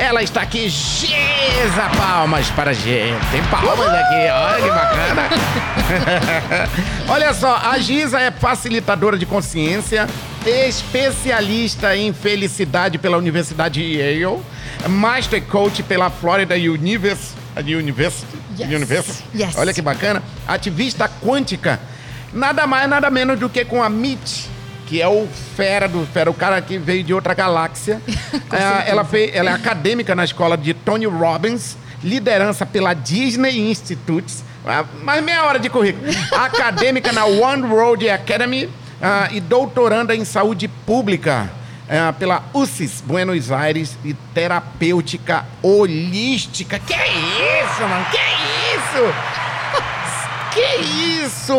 Ela está aqui, Giza Palmas para a gente. Tem palmas aqui, olha que bacana. olha só, a Giza é facilitadora de consciência, especialista em felicidade pela Universidade Yale, Master Coach pela Florida Univers, University. Yes. University. Yes. Olha que bacana. Ativista quântica. Nada mais, nada menos do que com a MIT, que é o fera do fera, o cara que veio de outra galáxia. É, ela, fez, ela é acadêmica na escola de Tony Robbins, liderança pela Disney Institute. Ah, Mais meia hora de currículo. acadêmica na One Road Academy ah, e doutoranda em saúde pública ah, pela UCIS Buenos Aires e terapêutica holística. Que isso, mano? Que isso? Que isso?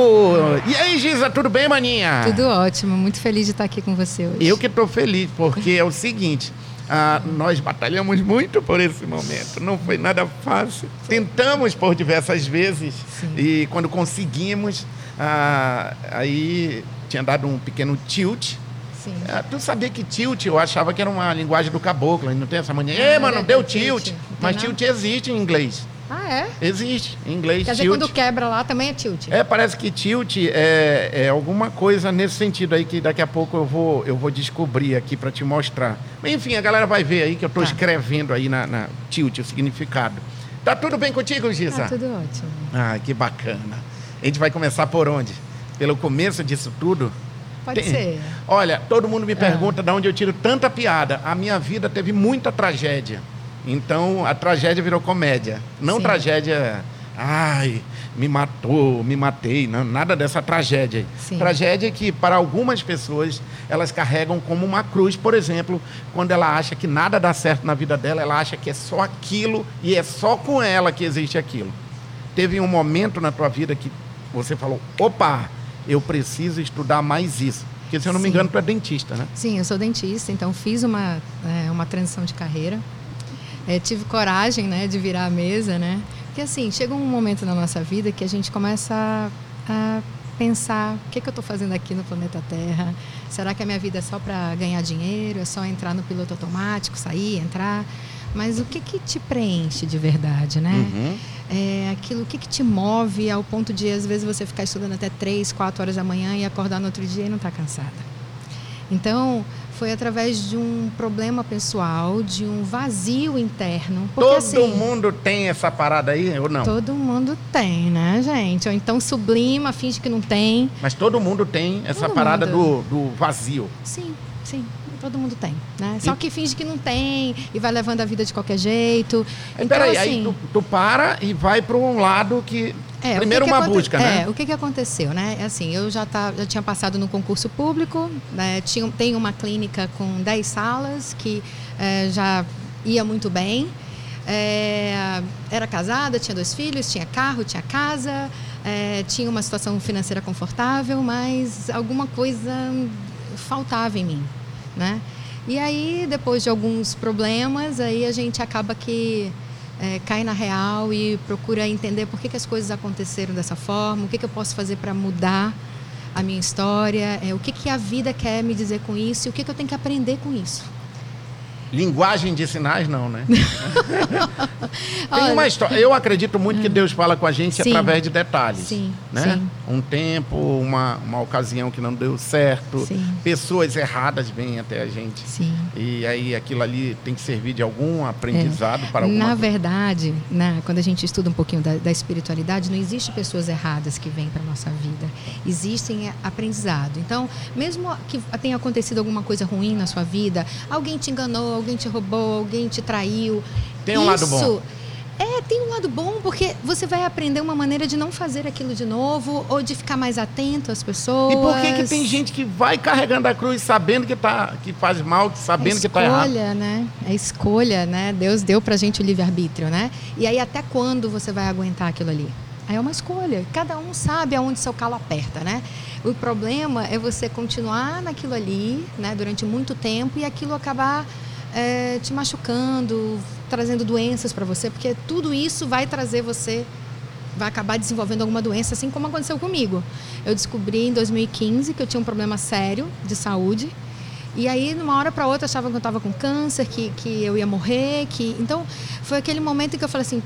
E aí, Giza, tudo bem, maninha? Tudo ótimo, muito feliz de estar aqui com você hoje. Eu que tô feliz, porque é o seguinte. ah, nós batalhamos muito por esse momento. Não foi nada fácil. Tentamos por diversas vezes Sim. e quando conseguimos, ah, aí tinha dado um pequeno tilt. Sim. Ah, tu sabia que tilt, eu achava que era uma linguagem do caboclo, não tem essa mania. Ei, mano, deu tilt. Mas tilt existe em inglês. Ah, é? Existe em inglês, Quer dizer, tilt. quando quebra lá também é tilt. É, parece que tilt é, é alguma coisa nesse sentido aí que daqui a pouco eu vou, eu vou descobrir aqui para te mostrar. Enfim, a galera vai ver aí que eu tô Tá. escrevendo aí na, na tilt o significado. Tá tudo bem contigo, Giza? Ah, tudo ótimo. Ah, que bacana. A gente vai começar por onde? Pelo começo disso tudo? Pode Tem- ser. Olha, todo mundo Ah. me pergunta de onde eu tiro tanta piada. A minha vida teve muita tragédia. Então, a tragédia virou comédia. Não Sim. tragédia, ai, me matou, me matei. Não, nada dessa tragédia. Sim. Tragédia que, para algumas pessoas, elas carregam como uma cruz. Por exemplo, quando ela acha que nada dá certo na vida dela, ela acha que é só aquilo e é só com ela que existe aquilo. Teve um momento na tua vida que você falou: opa, eu preciso estudar mais isso. Porque, se eu não me Sim. engano, tu é dentista, né? Sim, eu sou dentista, então fiz uma, é, uma transição de carreira. É, tive coragem né, de virar a mesa, né? Porque assim, chega um momento na nossa vida que a gente começa a, a pensar o que, que eu estou fazendo aqui no planeta Terra. Será que a minha vida é só para ganhar dinheiro? É só entrar no piloto automático, sair, entrar? Mas o que, que te preenche de verdade, né? Uhum. é aquilo o que, que te move ao ponto de às vezes você ficar estudando até três, quatro horas da manhã e acordar no outro dia e não estar cansada. Então foi através de um problema pessoal, de um vazio interno. Porque, Todo assim, mundo tem essa parada aí, ou não? Todo mundo tem, né, gente? Ou então sublima, finge que não tem. Mas todo mundo tem essa Todo parada do, mundo. do vazio. Sim, sim. Todo mundo tem, né? Só que finge que não tem e vai levando a vida de qualquer jeito. Então, peraí, assim, aí tu, tu para e vai para um lado que. É, primeiro que que uma busca, né? É, o que, que aconteceu, né? É Assim, eu já, tá, já tinha passado no concurso público, né? tinha, tem uma clínica com 10 salas que eh, já ia muito bem. É, era casada, tinha dois filhos, tinha carro, tinha casa, eh, tinha uma situação financeira confortável, mas alguma coisa faltava em mim, né? E aí, depois de alguns problemas, aí a gente acaba que é, cai na real e procura entender por que, que as coisas aconteceram dessa forma, o que, que eu posso fazer para mudar a minha história, é, o que, que a vida quer me dizer com isso e o que, que eu tenho que aprender com isso. Linguagem de sinais, não, né? Tem uma história. Eu acredito muito que Deus fala com a gente Sim. através de detalhes. Sim, Né? sim. Um tempo, uma, uma ocasião que não deu certo. Sim. Pessoas erradas vêm até a gente. Sim. E aí aquilo ali tem que servir de algum aprendizado para alguma É. Na verdade, né, quando a gente estuda um pouquinho da, da espiritualidade, não existe pessoas erradas que vêm para nossa vida. Existem é, aprendizado. Então, mesmo que tenha acontecido alguma coisa ruim na sua vida, alguém te enganou, alguém te roubou, alguém te traiu. Tem um lado bom. isso É, tem um lado bom porque você vai aprender uma maneira de não fazer aquilo de novo ou de ficar mais atento às pessoas. E por que, que tem gente que vai carregando a cruz sabendo que, tá, que faz mal, sabendo que está errado? escolha, né? É escolha, né? Deus deu pra gente o livre-arbítrio, né? E aí até quando você vai aguentar aquilo ali? Aí é uma escolha. Cada um sabe aonde seu calo aperta, né? O problema é você continuar naquilo ali, né? Durante muito tempo e aquilo acabar é, te machucando, trazendo doenças para você, porque tudo isso vai trazer você vai acabar desenvolvendo alguma doença, assim como aconteceu comigo. Eu descobri em 2015 que eu tinha um problema sério de saúde E aí, numa hora para outra, achavam que eu estava com câncer, que, que eu ia morrer. que Então, foi aquele momento em que eu falei assim,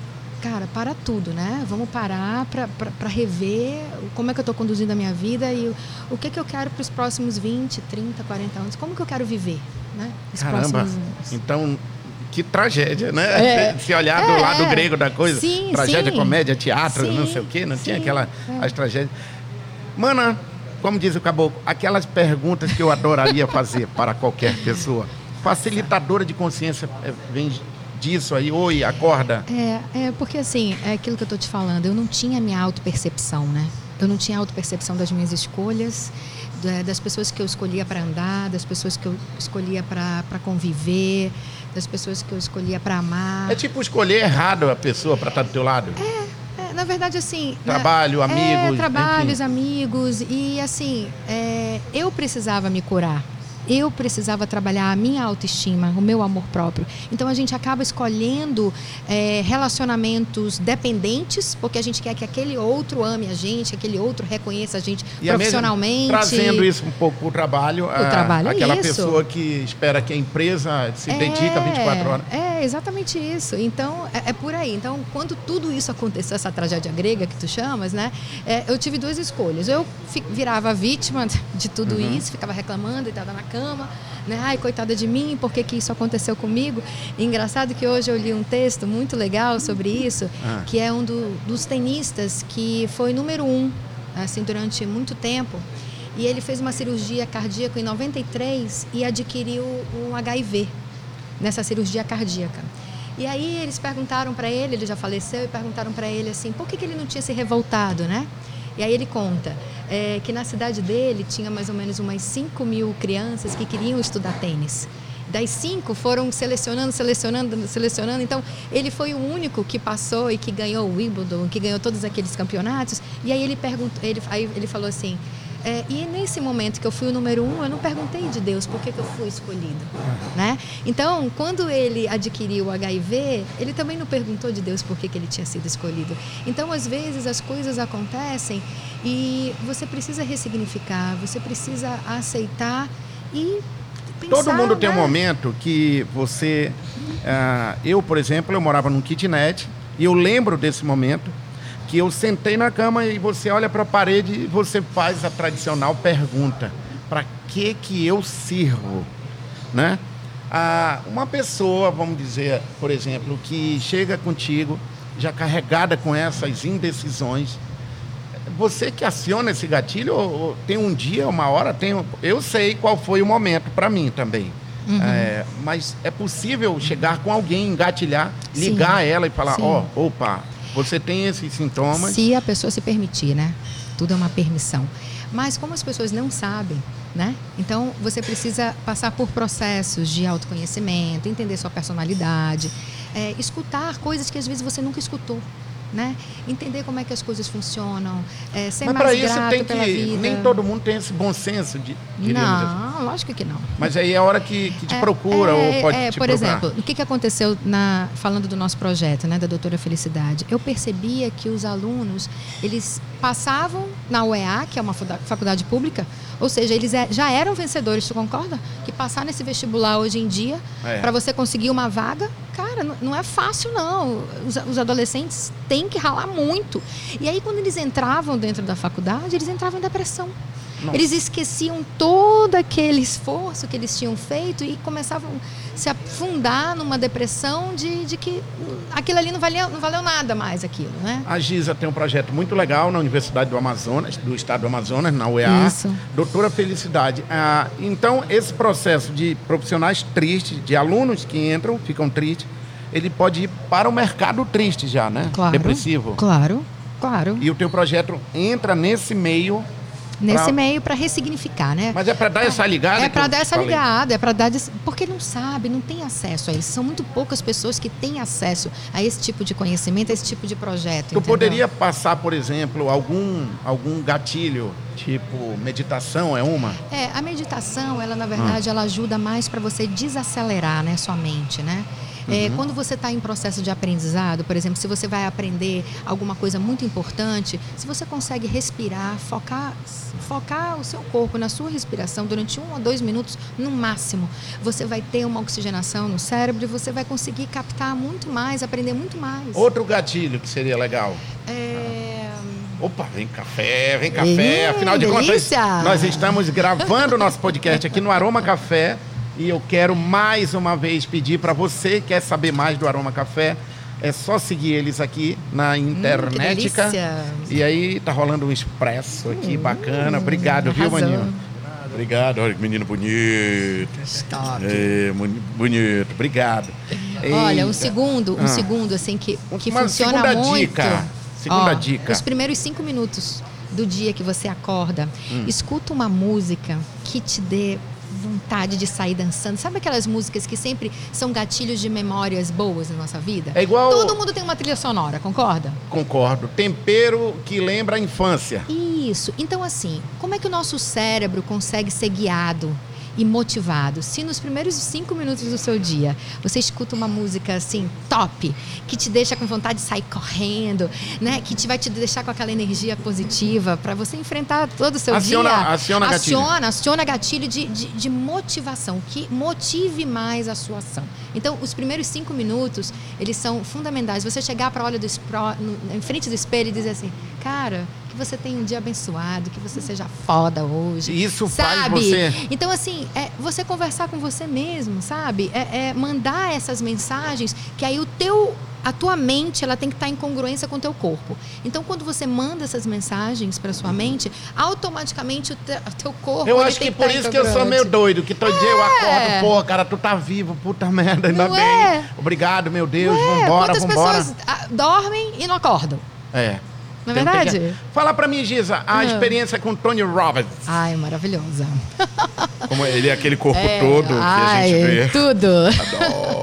cara, para tudo, né? Vamos parar para rever como é que eu estou conduzindo a minha vida e o, o que, que eu quero para os próximos 20, 30, 40 anos. Como que eu quero viver, né? Os Caramba, então que tragédia, né? É, Se olhar do é, lado grego da coisa, sim, tragédia, sim. comédia, teatro, sim, não sei o quê, não tinha aquela é. as tragédias. Mana, como diz o caboclo, aquelas perguntas que eu adoraria fazer para qualquer pessoa. Facilitadora de consciência é, vem disso aí, oi, acorda. É, é porque assim, é aquilo que eu estou te falando, eu não tinha minha autopercepção, né? Eu não tinha autopercepção das minhas escolhas, das pessoas que eu escolhia para andar, das pessoas que eu escolhia para conviver, das pessoas que eu escolhia para amar. É tipo escolher errado a pessoa para estar do teu lado. É, é na verdade assim. Trabalho, é, amigos. É, trabalhos, enfim. amigos e assim, é, eu precisava me curar eu precisava trabalhar a minha autoestima, o meu amor próprio. Então a gente acaba escolhendo é, relacionamentos dependentes, porque a gente quer que aquele outro ame a gente, que aquele outro reconheça a gente e profissionalmente. trazendo isso um pouco para o trabalho. O trabalho Aquela isso. pessoa que espera que a empresa se é, dedica 24 horas. É, exatamente isso. Então, é, é, por aí. Então, quando tudo isso aconteceu, essa tragédia grega que tu chamas, né? É, eu tive duas escolhas. Eu virava vítima de tudo uhum. isso, ficava reclamando estava na cama, né? Ai, coitada de mim, por que, que isso aconteceu comigo? E engraçado que hoje eu li um texto muito legal sobre isso, ah. que é um do, dos tenistas que foi número um, assim, durante muito tempo. E ele fez uma cirurgia cardíaca em 93 e adquiriu um HIV nessa cirurgia cardíaca. E aí eles perguntaram para ele, ele já faleceu, e perguntaram para ele assim, por que, que ele não tinha se revoltado, né? E aí ele conta é, que na cidade dele tinha mais ou menos umas 5 mil crianças que queriam estudar tênis. Das cinco foram selecionando, selecionando, selecionando. Então, ele foi o único que passou e que ganhou o Wimbledon, que ganhou todos aqueles campeonatos. E aí ele perguntou, ele, aí ele falou assim: é, e nesse momento que eu fui o número um, eu não perguntei de Deus por que, que eu fui escolhido. Né? Então, quando ele adquiriu o HIV, ele também não perguntou de Deus por que, que ele tinha sido escolhido. Então, às vezes, as coisas acontecem e você precisa ressignificar, você precisa aceitar e Pensar, Todo mundo tem um né? momento que você. Uh, eu, por exemplo, eu morava num kitnet e eu lembro desse momento que eu sentei na cama e você olha para a parede e você faz a tradicional pergunta: para que que eu sirvo, né? Ah, uma pessoa, vamos dizer, por exemplo, que chega contigo já carregada com essas indecisões, você que aciona esse gatilho, ou, tem um dia, uma hora, tem, eu sei qual foi o momento para mim também. Uhum. É, mas é possível chegar com alguém, engatilhar, ligar Sim. ela e falar, ó, oh, opa, você tem esses sintomas? Se a pessoa se permitir, né? Tudo é uma permissão. Mas como as pessoas não sabem, né? Então você precisa passar por processos de autoconhecimento, entender sua personalidade, é, escutar coisas que às vezes você nunca escutou né? Entender como é que as coisas funcionam, é, ser Mas mais grato tem que, vida. Nem todo mundo tem esse bom senso de. Não, assim. lógico que não. Mas aí é a hora que, que te é, procura é, ou pode é, te Por procurar. exemplo, o que, que aconteceu na falando do nosso projeto, né, da Doutora Felicidade? Eu percebia que os alunos eles passavam na UEA, que é uma faculdade pública, ou seja, eles é, já eram vencedores, tu concorda? Que passar nesse vestibular hoje em dia, é. para você conseguir uma vaga, cara, não é fácil não. Os, os, adolescentes têm que ralar muito. E aí, quando eles entravam dentro da faculdade, eles entravam em depressão. Nossa. Eles esqueciam todo aquele esforço que eles tinham feito e começavam a se afundar numa depressão de, de que aquilo ali não valeu, não valeu nada mais aquilo, né? A Giza tem um projeto muito legal na Universidade do Amazonas, do Estado do Amazonas, na UEA. Isso. Doutora Felicidade. Ah, então, esse processo de profissionais tristes, de alunos que entram, ficam tristes, ele pode ir para o mercado triste já, né? Claro, Depressivo. Claro, claro. E o teu projeto entra nesse meio nesse pra... meio para ressignificar, né? Mas é para dar essa ligada? É para dar essa falei. ligada, é para dar porque não sabe, não tem acesso a isso. São muito poucas pessoas que têm acesso a esse tipo de conhecimento, a esse tipo de projeto. Tu entendeu? poderia passar, por exemplo, algum algum gatilho, tipo meditação é uma? É, a meditação, ela na verdade, hum. ela ajuda mais para você desacelerar, né, sua mente, né? É, quando você está em processo de aprendizado, por exemplo, se você vai aprender alguma coisa muito importante, se você consegue respirar, focar, focar o seu corpo na sua respiração durante um ou dois minutos no máximo, você vai ter uma oxigenação no cérebro e você vai conseguir captar muito mais, aprender muito mais. Outro gatilho que seria legal. É... Opa, vem café, vem café. Ih, Afinal de contas, delícia! nós estamos gravando o nosso podcast aqui no Aroma Café. E eu quero mais uma vez pedir para você que quer saber mais do Aroma Café, é só seguir eles aqui na internet. delícia! e aí tá rolando um expresso aqui bacana. Obrigado, viu, maninho? Obrigado, olha que menino bonito. Stop. É, bonito, obrigado. Olha, um segundo, um Ah. segundo assim que, que Uma funciona segunda muito. dica. Segunda Ó, dica. Os primeiros cinco minutos do dia que você acorda, Hum. escuta uma música que te dê vontade de sair dançando. Sabe aquelas músicas que sempre são gatilhos de memórias boas na nossa vida? É igual- Todo mundo tem uma trilha sonora, concorda? Concordo. Tempero que lembra a infância. Isso. Então, assim, como é que o nosso cérebro consegue ser guiado e motivado? Se nos primeiros cinco minutos do seu dia você escuta uma música assim, top, que te deixa com vontade de sair correndo, né? Que te vai te deixar com aquela energia positiva para você enfrentar todo o seu Aciona- dia. aciona gatilho. Aciona, aciona gatilho de, de, de motivação, que motive mais a sua ação. Então, os primeiros cinco minutos, eles são fundamentais. Você chegar para olho do espro- no- em frente do espelho e dizer assim, cara, que você tenha um dia abençoado, que você seja foda hoje. Isso faz sabe? você- Então, assim, é você conversar com você mesmo, sabe? É, é mandar essas mensagens que aí o teu. A tua mente ela tem que estar em congruência com o teu corpo. Então, quando você manda essas mensagens para sua mente, automaticamente o, te- o teu corpo. Eu acho que por estar isso que eu sou meio doido, que todo dia eu acordo, pô, cara, tu tá vivo, puta merda, ainda bem. é? Obrigado, meu Deus, É, vambora, quantas vambora. pessoas ah, dormem e não acordam? É. Não é verdade? que- Fala pra mim, Giza, a Ah. experiência com Tony Robbins. Ai, maravilhosa. Como ele é aquele corpo É, todo que a ai, gente vê. Tudo.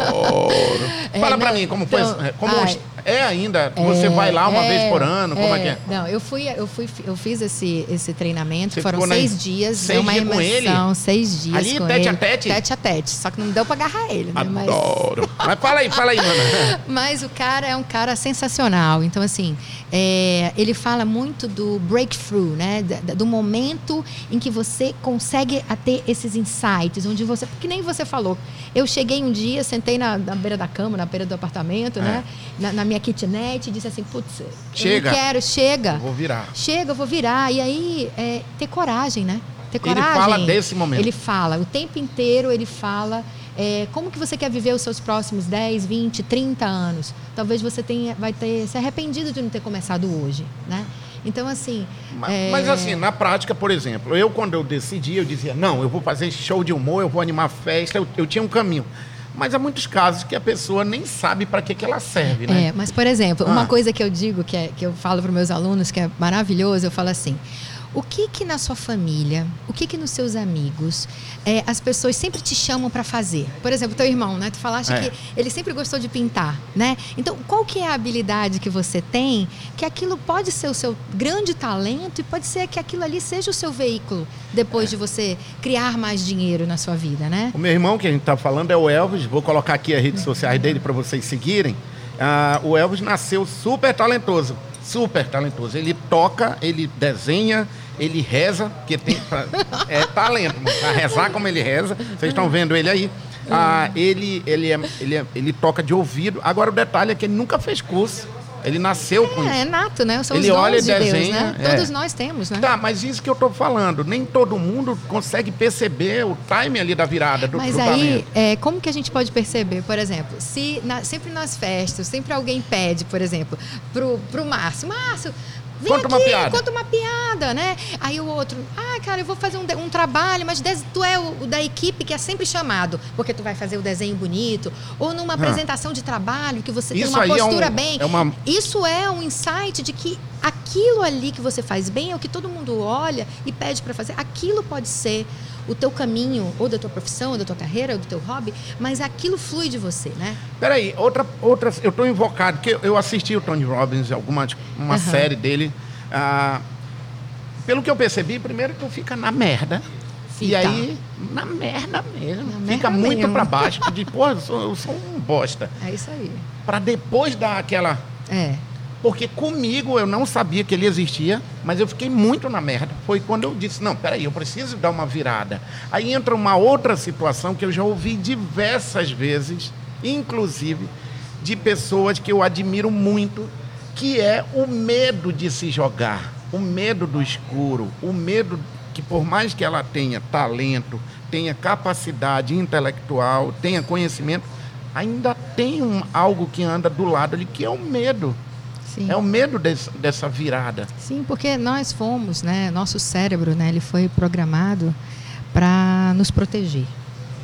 Adoro. É, Fala pra não, mim, como foi. então, Como ai. é ainda? Você vai lá uma vez por ano? Como é que é? Não, eu fui, eu fui, eu fiz esse, esse treinamento. Você foram ficou na- seis dias, seis é uma com ele? imersão, seis dias Ali, com tete ele. a tete? Tete a tete. Só que não deu pra agarrar ele, né? Mas, Adoro. Mas fala aí, fala aí, mano. mas o cara é um cara sensacional. Então, assim, é, ele fala muito do breakthrough, né? Da- Do momento em que você consegue ter esses insights, onde você. Porque nem você falou. Eu cheguei um dia, sentei na, na beira da cama, na beira do apartamento, né? Na, na minha kitnet, e disse assim: putz, eu É. Chega. não quero, chega. Eu vou virar. Chega, eu vou virar. E aí, é, ter coragem, né? Ter Ele coragem. fala desse momento. Ele fala. O tempo inteiro ele fala é, como que você quer viver os seus próximos 10, 20, 30 anos. Talvez você tenha, vai ter se arrependido de não ter começado hoje, né? Então, assim... Ma- é, Mas assim, na prática, por exemplo, eu quando eu decidi, eu dizia, não, eu vou fazer show de humor, eu vou animar festa, eu, eu tinha um caminho. Mas há muitos casos que a pessoa nem sabe para que, que ela serve, né? É, mas, por exemplo, Ah. uma coisa que eu digo, que, é, que eu falo para meus alunos, que é maravilhoso, eu falo assim: o que que na sua família, o que que nos seus amigos, é, as pessoas sempre te chamam para fazer? Por exemplo, teu irmão, né? Tu falaste É. que ele sempre gostou de pintar, né? Então, qual que é a habilidade que você tem que aquilo pode ser o seu grande talento e pode ser que aquilo ali seja o seu veículo depois de você criar mais dinheiro na sua vida, né? O meu irmão, que a gente tá falando, é o Elvis. Vou colocar aqui as redes sociais dele para vocês seguirem. Ah, o Elvis nasceu super talentoso. Super talentoso. Ele toca, ele desenha, ele reza, porque tem. é talento. Pra rezar como ele reza. Vocês estão vendo ele aí. Ah, ele, ele, é, ele, é- ele toca de ouvido. Agora o detalhe é que ele nunca fez curso. Ele nasceu com É, isso. é nato, né? São Ele os olha e de Deus, desenha, né? é. Todos nós temos, né? Tá, mas isso que eu tô falando, nem todo mundo consegue perceber o time ali da virada do, Mas do aí, é, como que a gente pode perceber, por exemplo, se na- sempre nas festas, sempre alguém pede, por exemplo, pro, pro Márcio, Márcio, Conta aqui, uma piada." conta uma piada, né? Aí o outro, ah, cara, eu vou fazer um, um trabalho, mas tu é o, o da equipe que é sempre chamado, porque tu vai fazer o desenho bonito, ou numa apresentação de trabalho que você Isso tem uma aí é um- postura bem. é uma- Isso é um insight de que aquilo ali que você faz bem é o que todo mundo olha e pede para fazer. Aquilo pode ser o teu caminho, ou da tua profissão, ou da tua carreira, ou do teu hobby, mas aquilo flui de você, né? Peraí, outra, outra, eu tô invocado, porque eu assisti o Tony Robbins, alguma uma Aham. série dele. ah, pelo que eu percebi, primeiro que tu fica na merda. Fica. E aí, na merda mesmo. Na Fica merda muito pra baixo. De, pô, eu sou, eu sou um bosta. É isso aí. Pra depois dar aquela. É. Porque comigo eu não sabia que ele existia, mas eu fiquei muito na merda. Foi quando eu disse: não, peraí, eu preciso dar uma virada. Aí entra uma outra situação que eu já ouvi diversas vezes, inclusive de pessoas que eu admiro muito, que é o medo de se jogar, o medo do escuro, o medo que, por mais que ela tenha talento, tenha capacidade intelectual, tenha conhecimento, ainda tem um, algo que anda do lado ali, que é o medo. Sim. É o medo dessa virada. Sim, porque nós fomos, né? Nosso cérebro, né? Ele foi programado para nos proteger,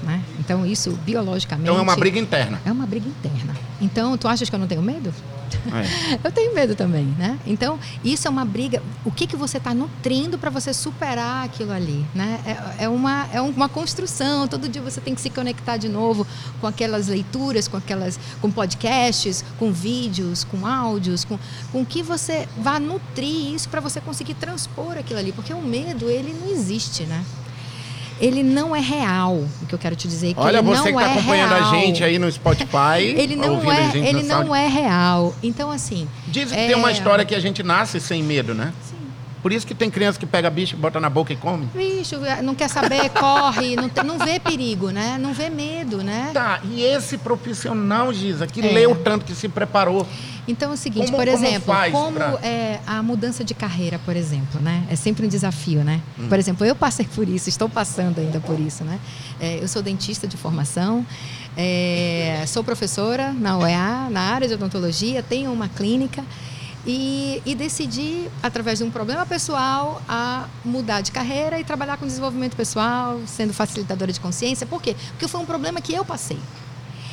né? Então isso biologicamente. Então é uma briga interna. É uma briga interna. Então, tu achas que eu não tenho medo? É. Eu tenho medo também, né? Então, isso é uma briga. O que, que você está nutrindo para você superar aquilo ali, né? É, é uma, é uma construção. Todo dia você tem que se conectar de novo com aquelas leituras, com aquelas, com podcasts, com vídeos, com áudios, com, com que você vá nutrir isso para você conseguir transpor aquilo ali, porque o medo ele não existe, né? Ele não é real. O que eu quero te dizer é que Olha, ele você não que está é acompanhando real. a gente aí no Spotify, Ele não ouvindo a é, ele não é real. Então assim, Dizem que é- tem uma história que a gente nasce sem medo, né? Sim. Por isso que tem criança que pega bicho, bota na boca e come. Bicho, não quer saber, corre, não, não vê perigo, né? Não vê medo, né? Tá, e esse profissional, Giza, que É. leu tanto, que se preparou. Então é o seguinte, Como- por como exemplo, faz como pra- é a mudança de carreira, por exemplo, né? É sempre um desafio, né? Hum. Por exemplo, eu passei por isso, estou passando ainda por isso, né? É, eu sou dentista de formação, é, sou professora na UEA, na área de odontologia, tenho uma clínica e, e decidi, através de um problema pessoal, a mudar de carreira e trabalhar com desenvolvimento pessoal, sendo facilitadora de consciência. Por quê? Porque foi um problema que eu passei.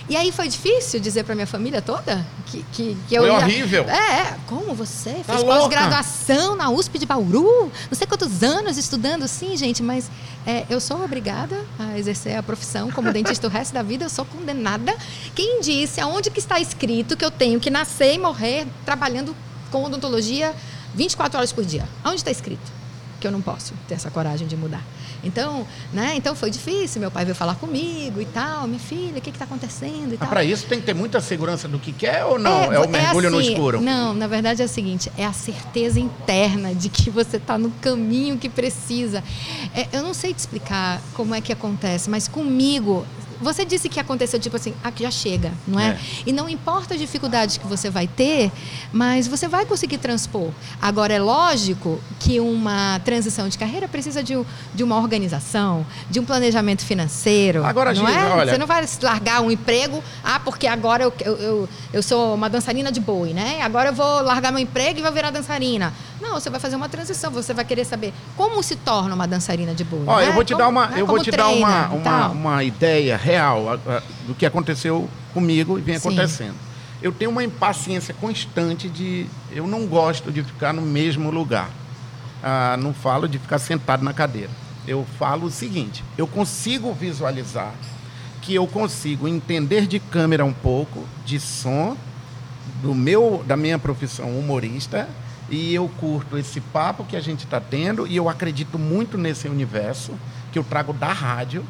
E aí foi difícil dizer para minha família toda que, que, que eu Foi ia... horrível. É, é. como você Tá fez louca? pós-graduação na USP de Bauru, não sei quantos anos estudando, sim, gente, mas é, eu sou obrigada a exercer a profissão como dentista o resto da vida, eu sou condenada. Quem disse, aonde que está escrito que eu tenho que nascer e morrer trabalhando com odontologia 24 horas por dia? Aonde está escrito? Que eu não posso ter essa coragem de mudar. Então, né? Então foi difícil. Meu pai veio falar comigo e tal. Minha filha, o que está acontecendo e tal. para isso tem que ter muita segurança do que quer ou não? É, É, o mergulho no assim, escuro? Não, na verdade é o seguinte: é a certeza interna de que você está no caminho que precisa. É, eu não sei te explicar como é que acontece, mas comigo. Você disse que aconteceu tipo assim, ah, que já chega, não é? É. E não importa a dificuldade que você vai ter, mas você vai conseguir transpor. Agora, é lógico que uma transição de carreira precisa de, de uma organização, de um planejamento financeiro. Agora, não Giza, é? olha- Você não vai largar um emprego, ah, porque agora eu, eu, eu, eu sou uma dançarina de boi, né? Agora eu vou largar meu emprego e vou virar dançarina. Não, você vai fazer uma transição, você vai querer saber como se torna uma dançarina de boi. Ó, né? eu vou te Como- dar uma, né? eu vou Como te dar uma, treina e uma, tal. uma ideia real a- a- do que aconteceu comigo e vem Sim. acontecendo. Eu tenho uma impaciência constante de. Eu não gosto de ficar no mesmo lugar. Ah, não falo de ficar sentado na cadeira. Eu falo o seguinte: eu consigo visualizar que eu consigo entender de câmera um pouco, de som, do meu, da minha profissão humorista, e eu curto esse papo que a gente está tendo, e eu acredito muito nesse universo que eu trago da rádio.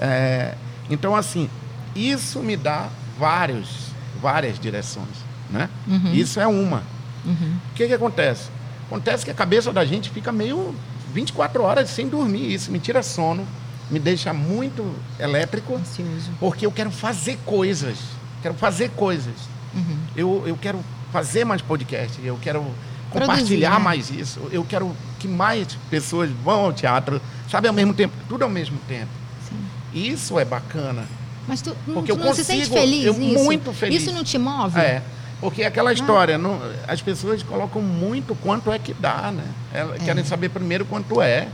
É, então, assim, isso me dá vários, várias direções. Né? Uhum. Isso é uma. Uhum. O que, que acontece? Acontece que a cabeça da gente fica meio 24 horas sem dormir. Isso me tira sono, me deixa muito elétrico, Ansioso. porque eu quero fazer coisas. Quero fazer coisas. Uhum. Eu, eu quero fazer mais podcast, eu quero compartilhar né? mais isso, eu quero que mais pessoas vão ao teatro, sabe, ao mesmo tempo, tudo ao mesmo tempo. Isso é bacana. Mas tu, não- Porque tu eu não se sente consigo, feliz eu nisso? muito feliz. Isso não te move? É. Porque aquela história, não, as pessoas colocam muito quanto é que dá, né? Elas É. querem saber primeiro quanto é,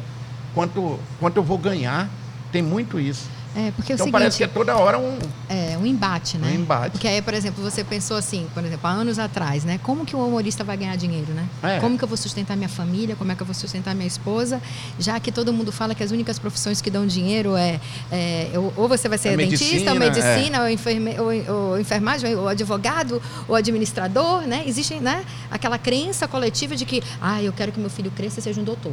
quanto, quanto eu vou ganhar. Tem muito isso. É, porque é então seguinte, parece que é toda hora um. É, um embate, né? Um embate. Porque aí, por exemplo, você pensou assim, por exemplo, há anos atrás, né? Como que o humorista vai ganhar dinheiro, né? É. Como que eu vou sustentar minha família? Como é que eu vou sustentar minha esposa? Já que todo mundo fala que as únicas profissões que dão dinheiro é... é, ou- você vai ser É dentista, ou medicina, medicina, ou, enferme, ou, ou enfermagem, ou advogado, ou administrador, né? Existe né? aquela crença coletiva de que, ah, eu quero que meu filho cresça e seja um doutor.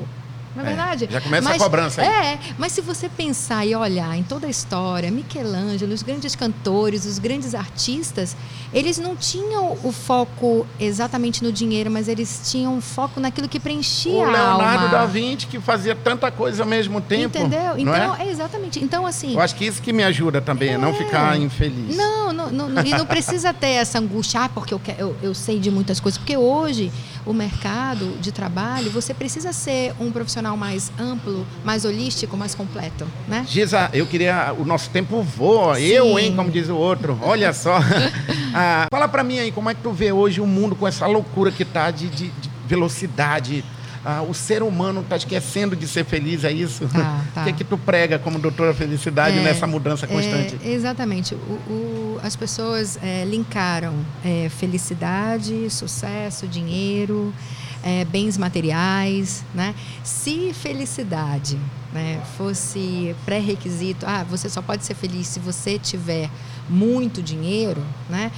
Não é, é verdade? Já começa mas, a cobrança aí. É, mas se você pensar e olhar em toda a história, Michelangelo, os grandes cantores, os grandes artistas, eles não tinham o foco exatamente no dinheiro, mas eles tinham um foco naquilo que preenchia o a alma. Leonardo da Vinci que fazia tanta coisa ao mesmo tempo. Entendeu? Então, é? é? exatamente. Então, assim. Eu acho que isso que me ajuda também, é, não ficar infeliz. Não, não, não, e não precisa ter essa angústia, ah, porque eu, eu, eu sei de muitas coisas. Porque hoje, o mercado de trabalho, você precisa ser um profissional mais amplo, mais holístico, mais completo, né? Giza, eu queria... O nosso tempo voa. Sim. Eu, hein, como diz o outro. Olha só. ah, fala para mim aí, como é que tu vê hoje o mundo com essa loucura que tá de, de, de velocidade, ah, o ser humano está esquecendo de ser feliz, é isso? Tá, tá. O que é que tu prega como doutora felicidade é, nessa mudança constante? É, exatamente. O, o, as pessoas é, linkaram é, felicidade, sucesso, dinheiro, é, bens materiais, né? Se felicidade né, fosse pré-requisito, ah, você só pode ser feliz se você tiver muito dinheiro, né?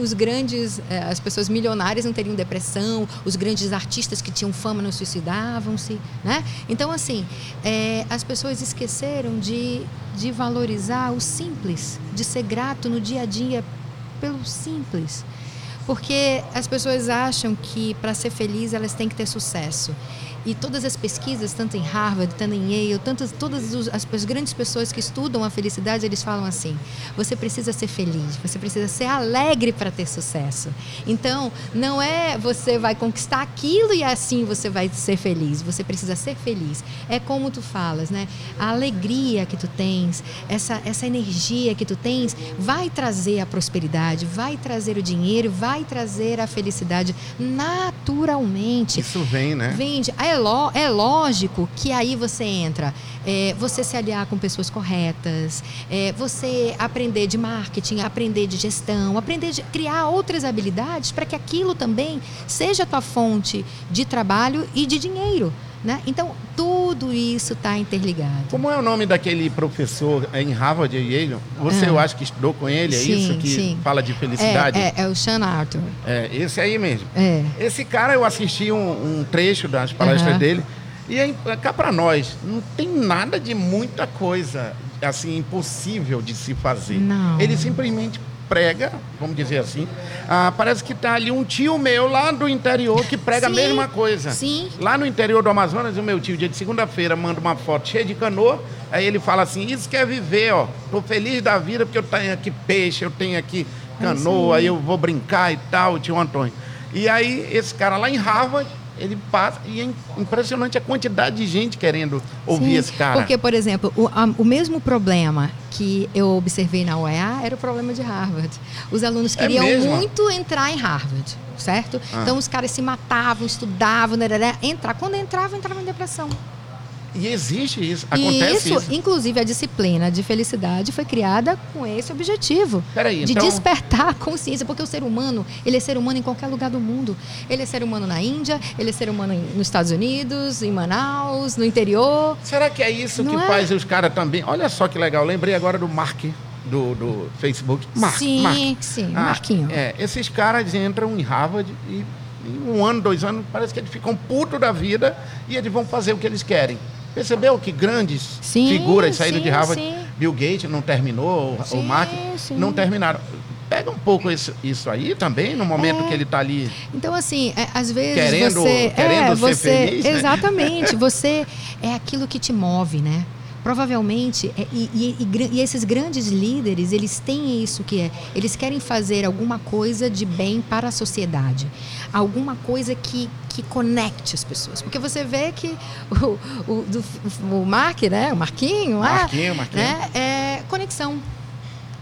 Os grandes, eh, as pessoas milionárias não teriam depressão, os grandes artistas que tinham fama não suicidavam-se, né? Então, assim, é, as pessoas esqueceram de, de valorizar o simples, de ser grato no dia a dia pelo simples. Porque as pessoas acham que para ser feliz elas têm que ter sucesso. E todas as pesquisas, tanto em Harvard, tanto em Yale, tantas, todas as, as grandes pessoas que estudam a felicidade, eles falam assim: você precisa ser feliz, você precisa ser alegre para ter sucesso. Então, não é você vai conquistar aquilo e assim você vai ser feliz. Você precisa ser feliz. É como tu falas, né? A alegria que tu tens, essa, essa energia que tu tens, vai trazer a prosperidade, vai trazer o dinheiro, vai trazer a felicidade naturalmente. Isso vem, né? Vende. A é, é lógico que aí você entra, é, você se aliar com pessoas corretas, é, você aprender de marketing, aprender de gestão, aprender de criar outras habilidades para que aquilo também seja a tua fonte de trabalho e de dinheiro. Né? Então, tudo isso está interligado. Como é o nome daquele professor em Harvard e Yale? Você, ah. eu acho que estudou com ele, é sim, isso? Que sim. fala de felicidade? É, é, é, o Sean Arthur. É, esse aí mesmo. É. Esse cara, eu assisti um, um trecho das palestras uh -huh. dele. E é, cá para nós, não tem nada de muita coisa assim impossível de se fazer. Não. Ele simplesmente prega, vamos dizer assim. Ah, parece que está ali um tio meu lá do interior que prega sim, a mesma coisa. Sim. Lá no interior do Amazonas, o meu tio, dia de segunda-feira, manda uma foto cheia de canoa. Aí ele fala assim: Isso quer viver, ó. Tô feliz da vida porque eu tenho aqui peixe, eu tenho aqui canoa, aí eu vou brincar e tal, tio Antônio. E aí, esse cara lá em Harvard ele passa e é impressionante a quantidade de gente querendo ouvir Sim, esse cara. Porque, por exemplo, o, a, o mesmo problema que eu observei na UEA era o problema de Harvard. Os alunos é queriam é muito entrar em Harvard, certo? Ah. Então os caras se matavam, estudavam, né, né, né, entrar. Quando entravam, entravam em depressão. E existe isso, acontece isso, isso. Inclusive, a disciplina de felicidade foi criada com esse objetivo. Peraí, de então... despertar a consciência, porque o ser humano, ele é ser humano em qualquer lugar do mundo. Ele é ser humano na Índia, ele é ser humano nos Estados Unidos, em Manaus, no interior. Será que é isso Não que é? faz os caras também? Olha só que legal, lembrei agora do Mark do, do Facebook. Mark, sim, Mark. sim, ah, Marquinho. É, esses caras entram em Harvard e em um ano, dois anos, parece que eles ficam puto da vida e eles vão fazer o que eles querem. Percebeu que grandes sim, figuras saíram sim, de Harvard, sim. Bill Gates não terminou, o Mark não terminaram. Pega um pouco isso, isso aí também, no momento é. que ele está ali. Então, assim, é, às vezes querendo, você. Querendo é, você, feliz. Né? Exatamente. você é aquilo que te move, né? provavelmente é, e, e, e, esses grandes líderes eles têm isso que é eles querem fazer alguma coisa de bem para a sociedade alguma coisa que, que conecte as pessoas. Porque você vê que o, o, do, o Mark né? O Marquinho, Marquinho, Marquinho. Né, é conexão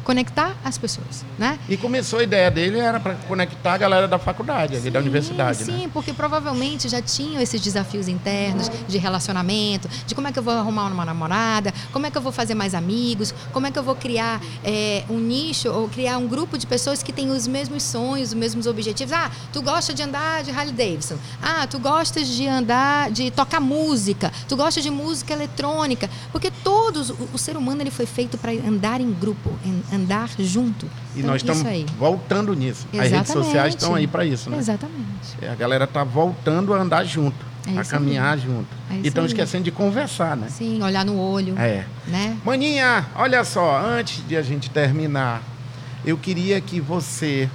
conectar as pessoas, né? E começou a ideia dele era para conectar a galera da faculdade, sim, da universidade, sim, né? porque provavelmente já tinham esses desafios internos de relacionamento, de como é que eu vou arrumar uma namorada, como é que eu vou fazer mais amigos, como é que eu vou criar é, um nicho ou criar um grupo de pessoas que têm os mesmos sonhos, os mesmos objetivos. Ah, tu gosta de andar de Harley Davidson. Ah, tu gostas de andar, de tocar música. Tu gosta de música eletrônica, porque todos o, o ser humano ele foi feito para andar em grupo, em, andar junto. E então, nós estamos voltando nisso. Exatamente. As redes sociais estão aí para isso, né? Exatamente. É, a galera está voltando a andar junto. É a caminhar aí. junto. É e estão esquecendo de conversar, né? Sim, olhar no olho, É. né? Maninha, olha só, antes de a gente terminar, eu queria que você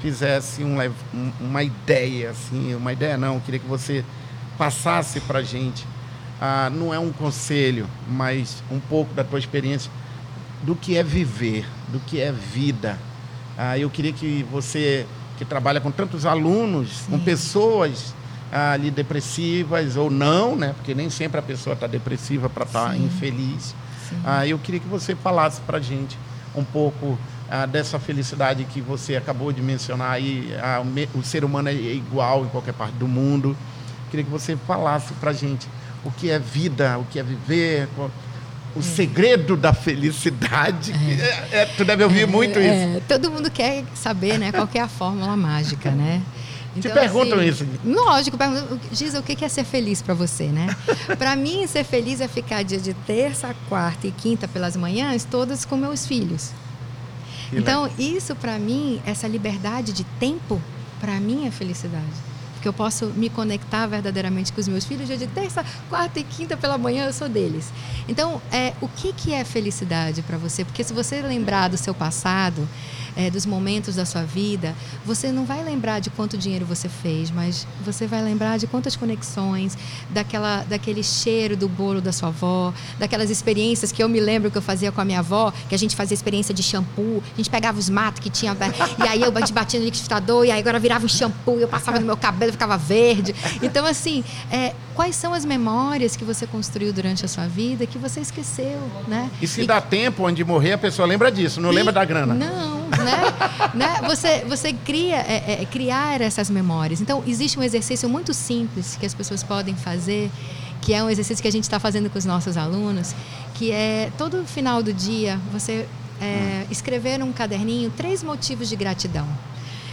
fizesse um um- uma ideia, assim, uma ideia não, eu queria que você passasse pra gente, ah, não é um conselho, mas um pouco da tua experiência do que é viver, do que é vida. Ah, eu queria que você, que trabalha com tantos alunos, com Sim. pessoas ah, ali depressivas ou não, né? Porque nem sempre a pessoa está depressiva para estar Sim. infeliz. Sim. Ah, eu queria que você falasse para gente um pouco ah, dessa felicidade que você acabou de mencionar aí. Ah, o, me- o ser humano é igual em qualquer parte do mundo. Queria que você falasse para gente o que é vida, o que é viver, qual- o segredo da felicidade. É, é, tu deve ouvir muito isso. É, todo mundo quer saber, né, qual é a fórmula mágica, né? Te perguntam isso. Lógico, perguntam, Giza, o que é ser feliz para você, né? para mim, ser feliz é ficar dia de terça, quarta e quinta pelas manhãs, todas com meus filhos. Que Então, isso para mim, essa liberdade de tempo, para mim é felicidade. Porque eu posso me conectar verdadeiramente com os meus filhos dia de terça, quarta e quinta pela manhã, eu sou deles. Então, é, o que, que é felicidade para você? Porque se você lembrar do seu passado, é, dos momentos da sua vida, você não vai lembrar de quanto dinheiro você fez, mas você vai lembrar de quantas conexões, daquela, daquele cheiro do bolo da sua avó, daquelas experiências que eu me lembro que eu fazia com a minha avó, que a gente fazia experiência de shampoo, a gente pegava os matos que tinha, e aí eu bati- batia no liquidificador, e aí agora virava um shampoo, e eu passava no meu cabelo, ficava verde. Então, assim, é, quais são as memórias que você construiu durante a sua vida que você esqueceu, né? E se dá tempo onde morrer, a pessoa lembra disso, não E- lembra da grana. Não, né? né? Você, você cria, é, é, criar essas memórias. Então, existe um exercício muito simples que as pessoas podem fazer, que é um exercício que a gente está fazendo com os nossos alunos, que é todo final do dia você é, escrever num caderninho três motivos de gratidão.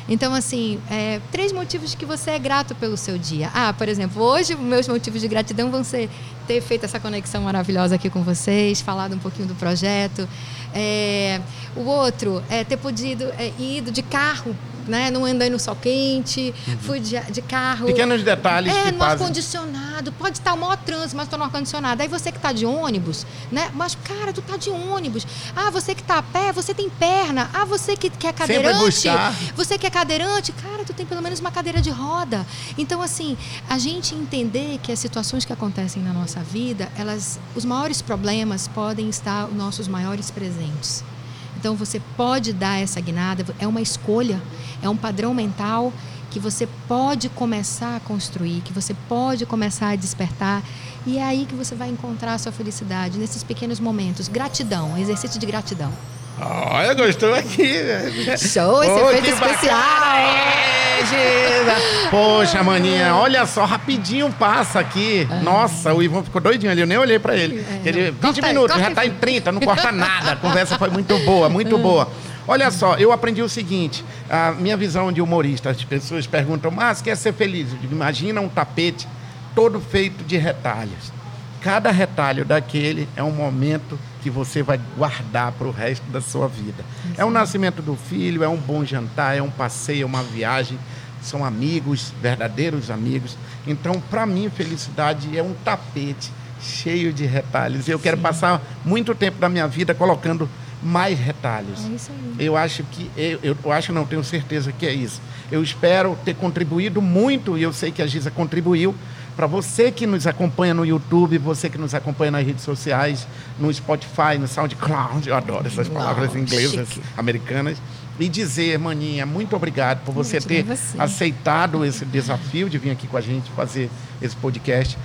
Então, assim, é, três motivos que você é grato pelo seu dia. Ah, por exemplo, hoje meus motivos de gratidão vão ser ter feito essa conexão maravilhosa aqui com vocês, falado um pouquinho do projeto. É, o outro é ter podido é, de carro, né? Não andei no sol quente, fui de, de carro. Pequenos detalhes É, que no fazem. ar-condicionado. Pode estar o maior trânsito, mas estou no ar-condicionado. Aí você que está de ônibus, né? Mas, cara, tu tá de ônibus. Ah, você que está a pé, você tem perna. Ah, você que, que é cadeirante. Você que é cadeirante, cara, tu tem pelo menos uma cadeira de roda. Então, assim, a gente entender que as situações que acontecem na nossa vida, elas, os maiores problemas podem estar os nossos maiores presentes. Então, você pode dar essa guinada, é uma escolha, é um padrão mental que você pode começar a construir, que você pode começar a despertar. E é aí que você vai encontrar a sua felicidade, nesses pequenos momentos. Gratidão, exercício de gratidão. Olha, gostou aqui. Show, esse Ô, efeito bacana. especial! Gisa. Poxa, maninha, olha só, rapidinho passa aqui. Nossa, o Ivan ficou doidinho ali, eu nem olhei pra ele. É, ele não. 20 Corta minutos, corta já tá em filho. 30, não corta nada. A conversa foi muito boa, muito boa. Olha só, eu aprendi o seguinte, a minha visão de humorista, as pessoas perguntam, mas quer ser feliz? Eu digo, imagina um tapete todo feito de retalhos. Cada retalho daquele é um momento que você vai guardar para o resto da sua vida. É o nascimento do filho, é um bom jantar, é um passeio, é uma viagem, são amigos, verdadeiros amigos. Então, para mim, felicidade é um tapete cheio de retalhos. Eu quero passar muito tempo da minha vida colocando mais retalhos. É isso aí. Eu acho que eu, eu, eu acho não tenho certeza que é isso. Eu espero ter contribuído muito e eu sei que a Giza contribuiu para você que nos acompanha no YouTube, você que nos acompanha nas redes sociais, no Spotify, no SoundCloud, eu adoro essas Uau, palavras inglesas, chique. americanas. E dizer, maninha, muito obrigado por você ter você. aceitado esse desafio de vir aqui com a gente fazer esse podcast.